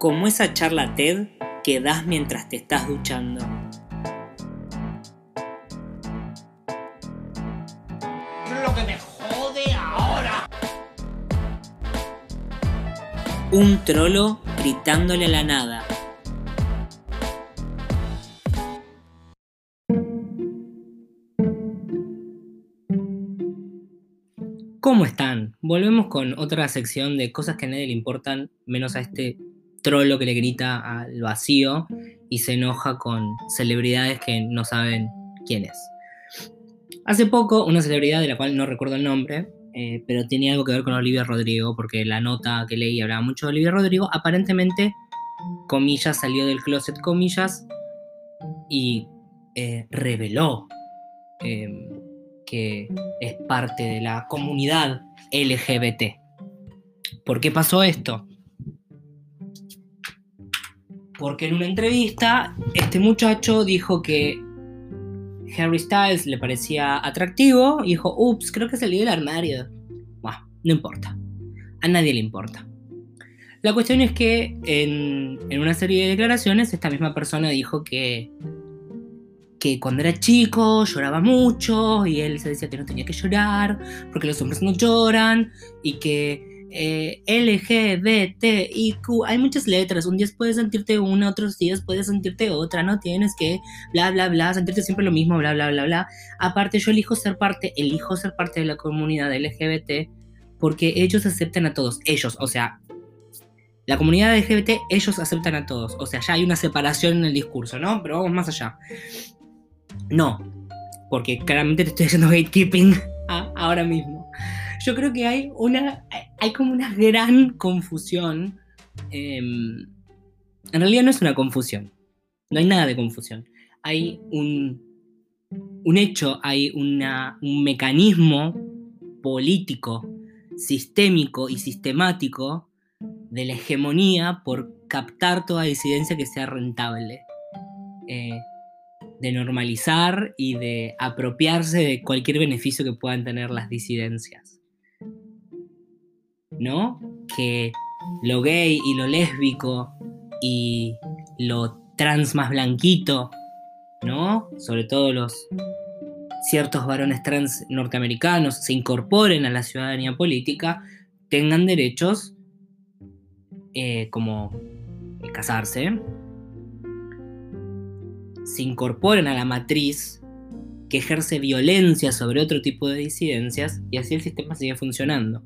como esa charla TED que das mientras te estás duchando. Lo que me jode ahora. Un trolo gritándole a la nada. ¿Cómo están? Volvemos con otra sección de cosas que a nadie le importan, menos a este trolo que le grita al vacío y se enoja con celebridades que no saben quién es. Hace poco, una celebridad de la cual no recuerdo el nombre, eh, pero tenía algo que ver con Olivia Rodrigo, porque la nota que leí hablaba mucho de Olivia Rodrigo, aparentemente, comillas, salió del closet, comillas, y eh, reveló em, que es parte de la comunidad LGBT. ¿Por qué pasó esto? Porque en una entrevista este muchacho dijo que Harry Styles le parecía atractivo y dijo, ups, creo que salió del armario. No importa. A nadie le importa. La cuestión es que en, en una serie de declaraciones esta misma persona dijo que, que cuando era chico lloraba mucho y él se decía que no tenía que llorar porque los hombres no lloran y que eh, LGBTIQ, hay muchas letras, un día puedes sentirte una, otros días puedes sentirte otra, no tienes que bla, bla, bla, sentirte siempre lo mismo, bla, bla, bla, bla. Aparte, yo elijo ser parte, elijo ser parte de la comunidad LGBT porque ellos aceptan a todos, ellos, o sea, la comunidad LGBT, ellos aceptan a todos, o sea, ya hay una separación en el discurso, ¿no? Pero vamos más allá. No, porque claramente te estoy haciendo gatekeeping ahora mismo yo creo que hay una, hay como una gran confusión. Em, en realidad no es una confusión, no hay nada de confusión. Hay un, un hecho, hay una, un mecanismo político, sistémico y sistemático de la hegemonía por captar toda disidencia que sea rentable. Eh, de normalizar y de apropiarse de cualquier beneficio que puedan tener las disidencias. ¿No? Que lo gay y lo lésbico y lo trans más blanquito, ¿no? Sobre todo los ciertos varones trans norteamericanos se incorporen a la ciudadanía política, tengan derechos eh, como casarse, se incorporen a la matriz que ejerce violencia sobre otro tipo de disidencias y así el sistema sigue funcionando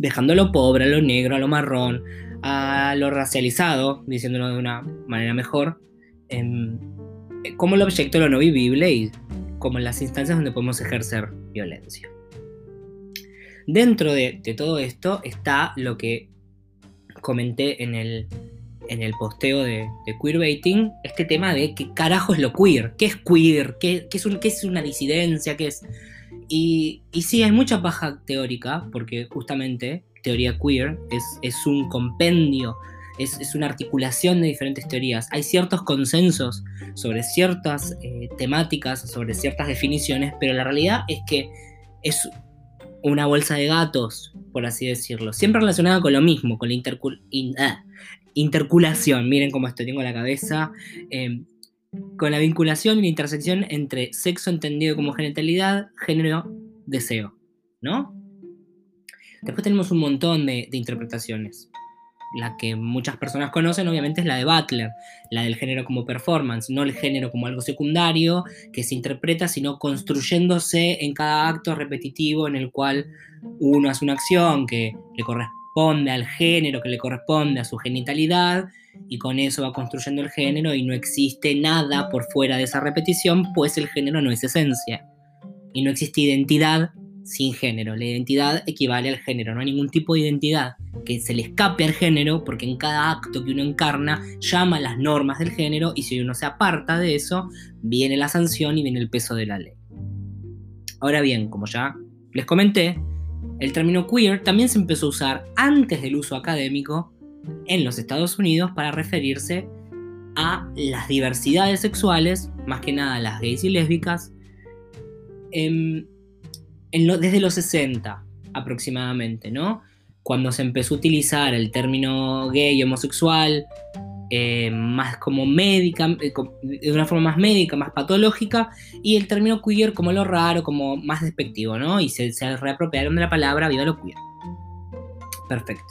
dejando a lo pobre, a lo negro, a lo marrón, a lo racializado, diciéndolo de una manera mejor, em, como el objeto de lo no vivible y como las instancias donde podemos ejercer violencia. Dentro de, todo esto está lo que comenté en el, en el posteo de, queerbaiting, este tema de qué carajo es lo queer, qué es queer, qué es una disidencia, qué es y, sí, hay mucha paja teórica, porque justamente teoría queer es, un compendio, es, una articulación de diferentes teorías. Hay ciertos consensos sobre ciertas eh, temáticas, sobre ciertas definiciones, pero la realidad es que es una bolsa de gatos, por así decirlo, siempre relacionada con lo mismo, con la ah, interculación. Miren cómo estoy, tengo la cabeza. Em, con la vinculación y la intersección entre sexo entendido como genitalidad, género, deseo, ¿no? Después tenemos un montón de, interpretaciones. La que muchas personas conocen obviamente es la de Butler, la del género como performance, no el género como algo secundario que se interpreta, sino construyéndose en cada acto repetitivo en el cual uno hace una acción que le corresponde al género, que le corresponde a su genitalidad, y con eso va construyendo el género y no existe nada por fuera de esa repetición, pues el género no es esencia. Y no existe identidad sin género. La identidad equivale al género, no hay ningún tipo de identidad que se le escape al género, porque en cada acto que uno encarna llama las normas del género y si uno se aparta de eso, viene la sanción y viene el peso de la ley. Ahora bien, como ya les comenté, el término queer también se empezó a usar antes del uso académico en los Estados Unidos para referirse a las diversidades sexuales, más que nada las gays y lésbicas, desde los 60 aproximadamente, ¿no? cuando se empezó a utilizar el término gay y homosexual eh, más como médica, eh, de una forma más médica, más patológica, y el término queer como lo raro, como más despectivo, ¿no? Y se, se reapropiaron de la palabra viva lo queer. Perfecto.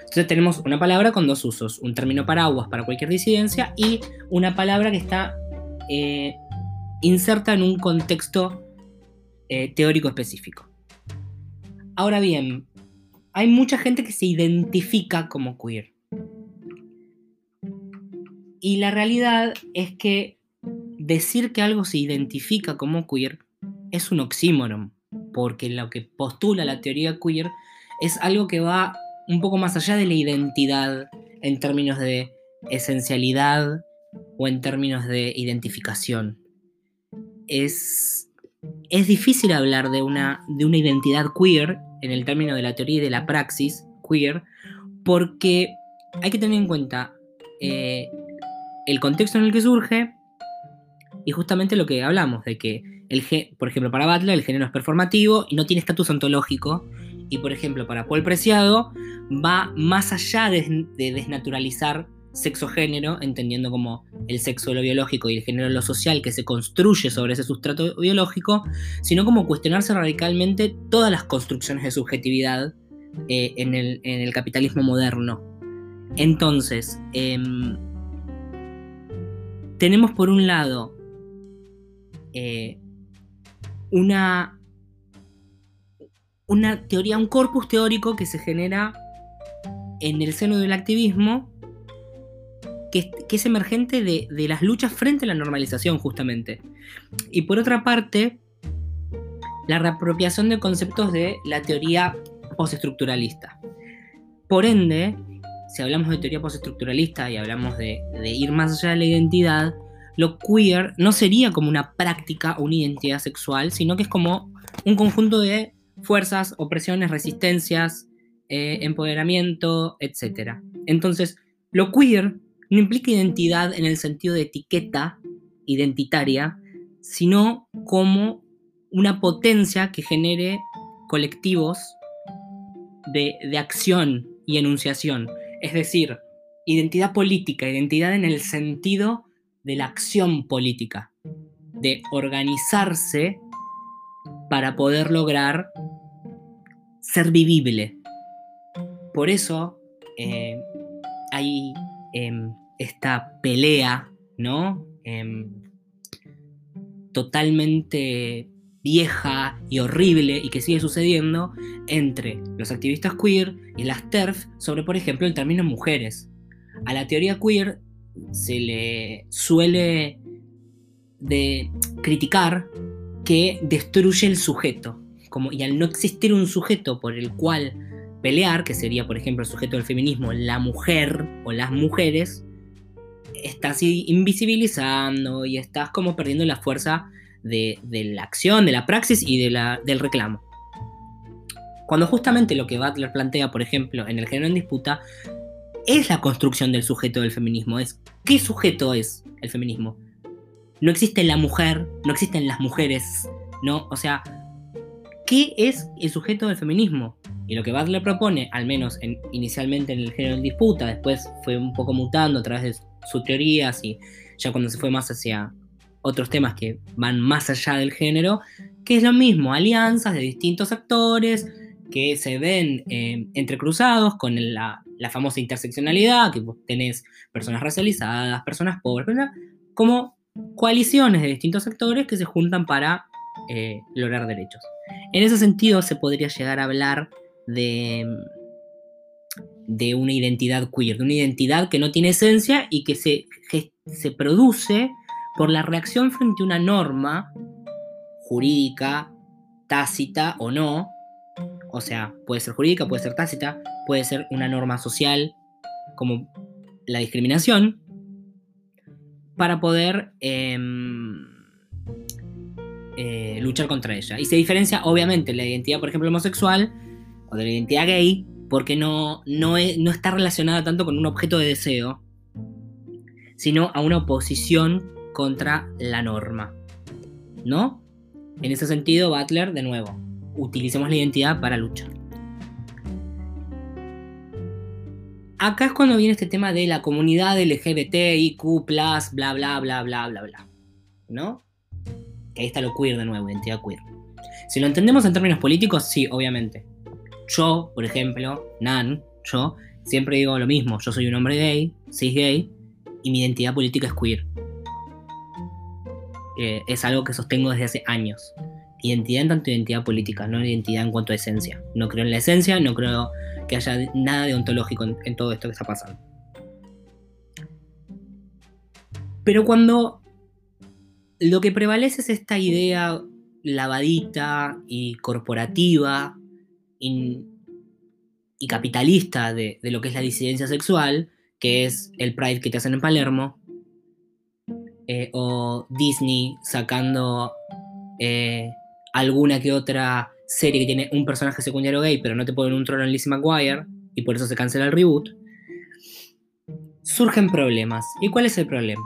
Entonces tenemos una palabra con dos usos, un término paraguas para cualquier disidencia y una palabra que está eh, inserta en un contexto teórico específico. Ahora bien, hay mucha gente que se identifica como queer. Y la realidad es que decir que algo se identifica como queer es un oxímoron, porque lo que postula la teoría queer es algo que va un poco más allá de la identidad en términos de esencialidad o en términos de identificación. Es, es difícil hablar de una, de una identidad queer en el término de la teoría y de la praxis queer, porque hay que tener en cuenta eh, el contexto en el que surge y justamente lo que hablamos, de que, el por ejemplo, para Butler el género es performativo y no tiene estatus ontológico, y por ejemplo, para Paul Preciado va más allá de, desnaturalizar sexo-género, entendiendo como el sexo lo biológico y el género lo social que se construye sobre ese sustrato biológico, sino como cuestionarse radicalmente todas las construcciones de subjetividad eh, en, el, capitalismo moderno. Entonces, em, tenemos por un lado eh, una, una teoría, un corpus teórico que se genera en el seno del activismo que, es emergente de, de, las luchas frente a la normalización justamente. Y por otra parte, la reapropiación de conceptos de la teoría postestructuralista. Por ende, si hablamos de teoría postestructuralista y hablamos de, ir más allá de la identidad, lo queer no sería como una práctica o una identidad sexual, sino que es como un conjunto de fuerzas, opresiones, resistencias, eh, empoderamiento, etc. Entonces, lo queer no implica identidad en el sentido de etiqueta identitaria, sino como una potencia que genere colectivos de, de acción y enunciación. Es decir, identidad política, identidad en el sentido de la acción política, de organizarse para poder lograr ser vivible. Por eso eh, hay em, esta pelea, ¿no? Em, totalmente vieja y horrible y que sigue sucediendo entre los activistas queer y las TERF sobre, por ejemplo, el término mujeres. A la teoría queer se le suele de criticar que destruye el sujeto. Como, y al no existir un sujeto por el cual pelear, que sería, por ejemplo, el sujeto del feminismo, la mujer o las mujeres, estás invisibilizando y estás como perdiendo la fuerza de, la acción, de la praxis y de la, del reclamo. Cuando justamente lo que Butler plantea, por ejemplo, en el género en disputa, es la construcción del sujeto del feminismo. Es qué sujeto es el feminismo. No existe la mujer, no existen las mujeres, ¿no? O sea, ¿qué es el sujeto del feminismo? Y lo que Butler propone, al menos inicialmente en el género en disputa, después fue un poco mutando a través de sus teorías y ya cuando se fue más hacia otros temas que van más allá del género, que es lo mismo, alianzas de distintos actores que se ven eh, entrecruzados con la, famosa interseccionalidad, que tenés personas racializadas, personas pobres, como coaliciones de distintos actores que se juntan para eh, lograr derechos. En ese sentido se podría llegar a hablar de, de una identidad queer, de una identidad que no tiene esencia y que se, se produce por la reacción frente a una norma jurídica, tácita o no, o sea, puede ser jurídica, puede ser tácita, puede ser una norma social como la discriminación, para poder em, eh, luchar contra ella. Y se diferencia obviamente la identidad, por ejemplo, homosexual o de la identidad gay, porque no, no, no está relacionada tanto con un objeto de deseo, sino a una oposición contra la norma. ¿No? En ese sentido, Butler, de nuevo, utilicemos la identidad para luchar. acá es cuando viene este tema de la comunidad LGBTIQ, bla, bla, bla, bla, bla, bla. ¿No? Que ahí está lo queer de nuevo, identidad queer. Si lo entendemos en términos políticos, sí, obviamente. Yo, por ejemplo, Nan, yo, siempre digo lo mismo. Yo soy un hombre gay, cis gay, y mi identidad política es queer. Eh, es algo que sostengo desde hace años. Identidad en tanto identidad política, no identidad en cuanto a esencia. No creo en la esencia, no creo que haya nada de ontológico en, todo esto que está pasando. Pero cuando lo que prevalece es esta idea lavadita y corporativa y, capitalista de, lo que es la disidencia sexual, que es el Pride que te hacen en Palermo, eh, o Disney sacando eh, alguna que otra serie que tiene un personaje secundario gay, pero no te ponen un trono en Lizzie McGuire, y por eso se cancela el reboot, surgen problemas. ¿Y cuál es el problema?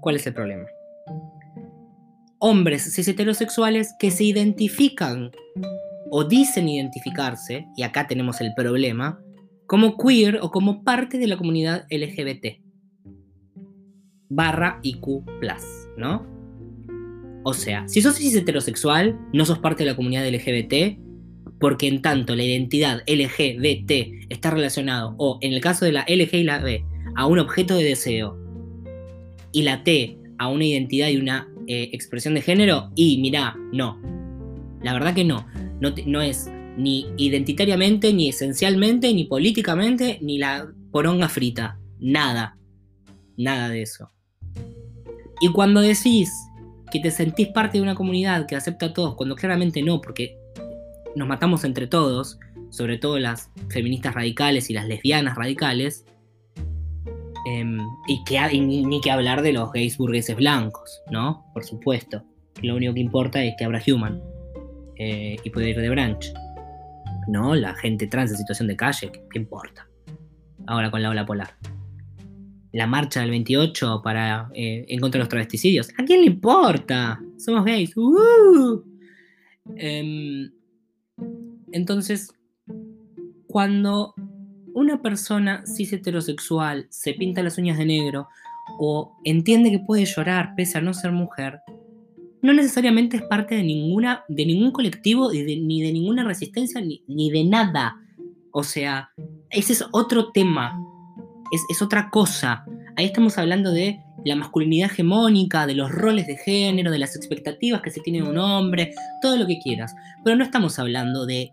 ¿Cuál es el problema? Hombres cis heterosexuales que se identifican o dicen identificarse, y acá tenemos el problema, como queer o como parte de la comunidad LGBT barra IQ+, ¿no? O sea, si sos cis heterosexual, no sos parte de la comunidad LGBT, porque en tanto la identidad LGBT está relacionado, o en el caso de la LG y la B, a un objeto de deseo, y la T a una identidad y una eh, expresión de género, y mirá, no. La verdad que no. No, no es ni identitariamente, ni esencialmente, ni políticamente, ni la poronga frita. Nada. Nada de eso. Y cuando decís que te sentís parte de una comunidad que acepta a todos, cuando claramente no, porque nos matamos entre todos, sobre todo las feministas radicales y las lesbianas radicales, em, y, ni, que hablar de los gays burgueses blancos, ¿no? Por supuesto. Lo único que importa es que abra Human eh, y puede ir de branch. ¿No? La gente trans en situación de calle, ¿qué importa? Ahora con la ola polar la marcha del 28 para eh, en contra de los travesticidios. ¿A quién le importa? Somos gays. ¡Uh! Em, entonces, cuando una persona cis heterosexual se pinta las uñas de negro o entiende que puede llorar pese a no ser mujer, no necesariamente es parte de, ninguna, de ningún colectivo ni de ninguna resistencia ni, ni, de nada. O sea, ese es otro tema es, otra cosa. Ahí estamos hablando de la masculinidad hegemónica, de los roles de género, de las expectativas que se tiene de un hombre, todo lo que quieras. Pero no estamos hablando de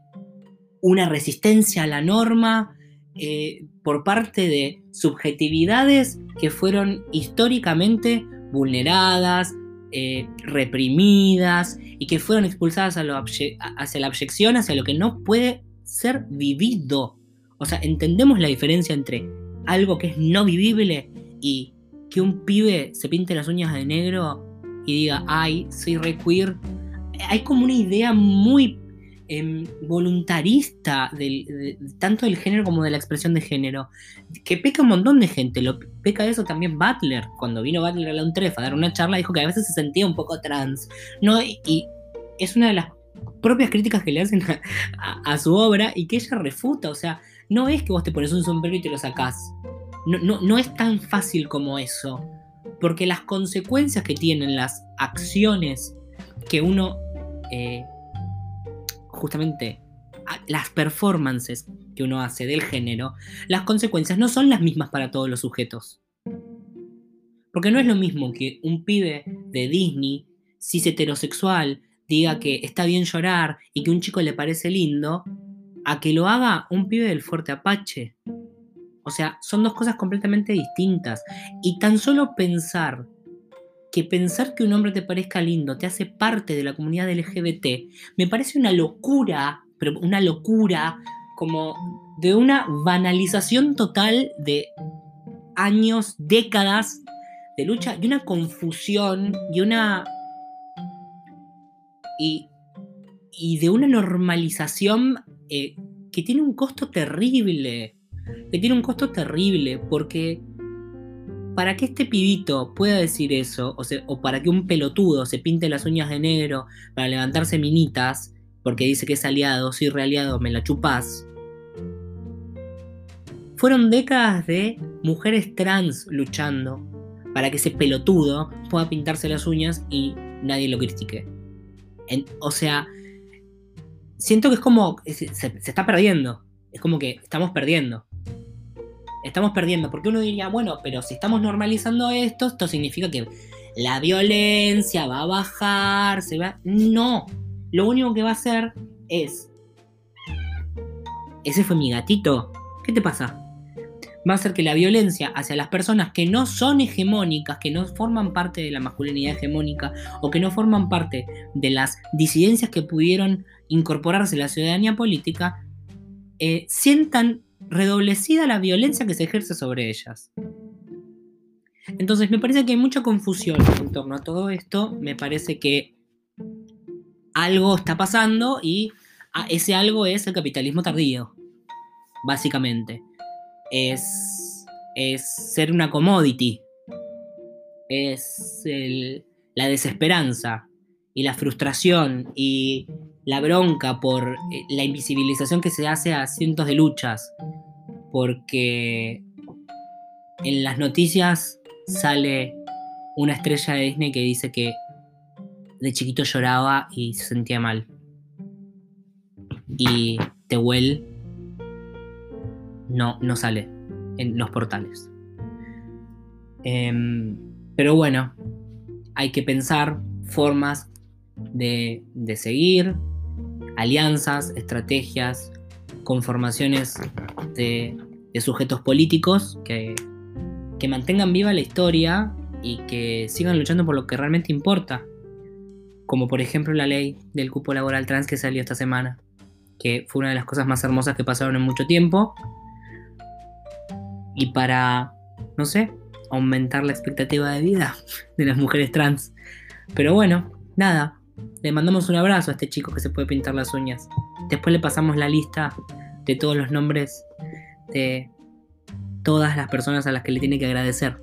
una resistencia a la norma eh, por parte de subjetividades que fueron históricamente vulneradas, eh, reprimidas y que fueron expulsadas hacia la abyección, hacia lo que no puede ser vivido. O sea, entendemos la diferencia entre algo que es no vivible y que un pibe se pinte las uñas de negro y diga, ay, soy re queer. Hay como una idea muy em, voluntarista tanto del género como de la expresión de género, que peca un montón de gente. Lo peca eso también Butler. Cuando vino Butler a la UNTREF a dar una charla, dijo que a veces se sentía un poco trans. ¿no? Y, es una de las propias críticas que le hacen a su obra y que ella refuta. O sea, no es que vos te pones un sombrero y te lo sacás. No, no, es tan fácil como eso. Porque las consecuencias que tienen las acciones que uno, eh, justamente, las performances que uno hace del género, las consecuencias no son las mismas para todos los sujetos. Porque no es lo mismo que un pibe de Disney, cis heterosexual, diga que está bien llorar y que un chico le parece lindo, a que lo haga un pibe del Fuerte Apache. O sea, son dos cosas completamente distintas. Y tan solo pensar que pensar que un hombre te parezca lindo te hace parte de la comunidad LGBT, me parece una locura, pero una locura como de una banalización total de años, décadas de lucha y una confusión y una... y, y de una normalización eh, que tiene un costo terrible. Que tiene un costo terrible porque para que este pibito pueda decir eso, o, o para que un pelotudo se pinte las uñas de negro para levantarse minitas, porque dice que es aliado, soy realiado, me la chupás, fueron décadas de mujeres trans luchando para que ese pelotudo pueda pintarse las uñas y nadie lo critique. En- o sea, siento que es como. Se, está perdiendo. Es como que estamos perdiendo. Estamos perdiendo. Porque uno diría, bueno, pero si estamos normalizando esto, esto significa que la violencia va a bajar. Se va. No. Lo único que va a hacer es. Ese fue mi gatito. ¿Qué te pasa? Va a hacer que la violencia hacia las personas que no son hegemónicas, que no forman parte de la masculinidad hegemónica o que no forman parte de las disidencias que pudieron incorporarse a la ciudadanía política, eh, sientan redoblecida la violencia que se ejerce sobre ellas. Entonces me parece que hay mucha confusión en torno a todo esto, me parece que algo está pasando y ah, ese algo es el capitalismo tardío, básicamente. Es, es ser una commodity, es el- la desesperanza y la frustración y la bronca por eh, la invisibilización que se hace a cientos de luchas, porque en las noticias sale una estrella de Disney que dice que de chiquito lloraba y se sentía mal. Y Tehuel no, no sale en los portales. Em, pero bueno, hay que pensar formas de, seguir, alianzas, estrategias, conformaciones de, de sujetos políticos que, que mantengan viva la historia y que sigan luchando por lo que realmente importa. Como por ejemplo la ley del cupo laboral trans que salió esta semana, que fue una de las cosas más hermosas que pasaron en mucho tiempo. Y para, no sé, aumentar la expectativa de vida de las mujeres trans. Pero bueno, nada, le mandamos un abrazo a este chico que se puede pintar las uñas. Después le pasamos la lista de todos los nombres de todas las personas a las que le tiene que agradecer.